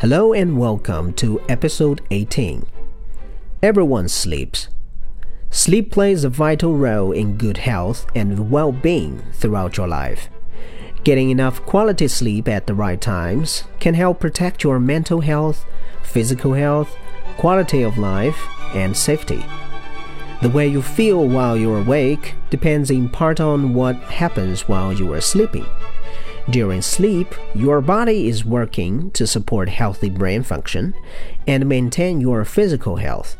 Hello and welcome to episode 18. Everyone sleeps. Sleep plays a vital role in good health and well being throughout your life. Getting enough quality sleep at the right times can help protect your mental health, physical health, quality of life, and safety. The way you feel while you're awake depends in part on what happens while you are sleeping. During sleep, your body is working to support healthy brain function and maintain your physical health.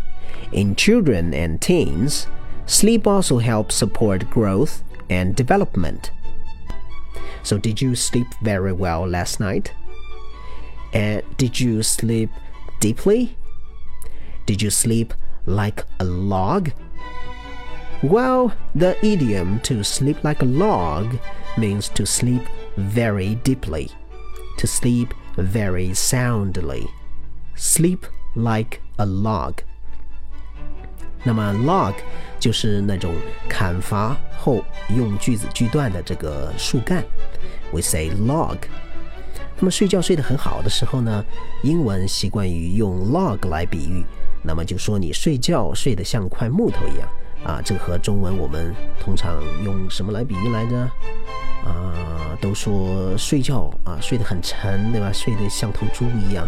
In children and teens, sleep also helps support growth and development. So, did you sleep very well last night? And did you sleep deeply? Did you sleep like a log? Well, the idiom to sleep like a log means to sleep very deeply, to sleep very soundly, sleep like a log. 那么 log 就是那种砍伐后用锯子锯断的这个树干，we say log。那么睡觉睡得很好的时候呢，英文习惯于用 log 来比喻，那么就说你睡觉睡得像块木头一样 啊。这个和中文我们通常用什么来比喻来着？啊，都说睡觉啊，睡得很沉，对吧？睡得像头猪一样。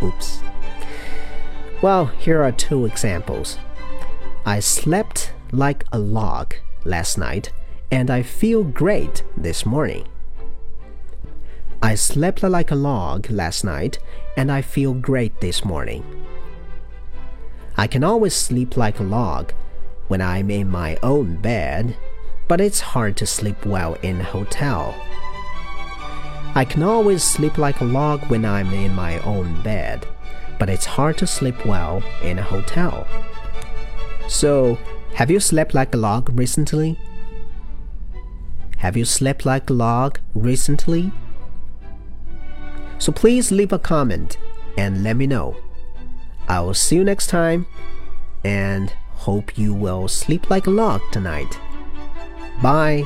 Oops. Well, here are two examples. I slept like a log last night, and I feel great this morning. I slept like a log last night, and I feel great this morning. I can always sleep like a log when I'm in my own bed but it's hard to sleep well in a hotel. I can always sleep like a log when I'm in my own bed, but it's hard to sleep well in a hotel. So, have you slept like a log recently? Have you slept like a log recently? So please leave a comment and let me know. I will see you next time and hope you will sleep like a log tonight. Bye.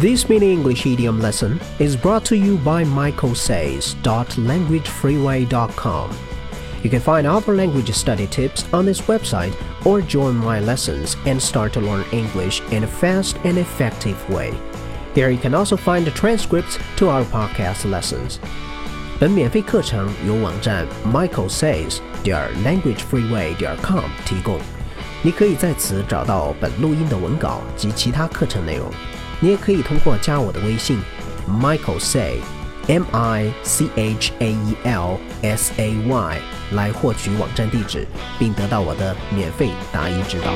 This mini English idiom lesson is brought to you by michaelsays.languagefreeway.com. You can find other language study tips on this website or join my lessons and start to learn English in a fast and effective way. There you can also find the transcripts to our podcast lessons. 本免费课程由网站 michaelsays 点 languagefreeway 点 com 提供，你可以在此找到本录音的文稿及其他课程内容。你也可以通过加我的微信 Michael Say，M I C H A E L S A Y 来获取网站地址，并得到我的免费答疑指导。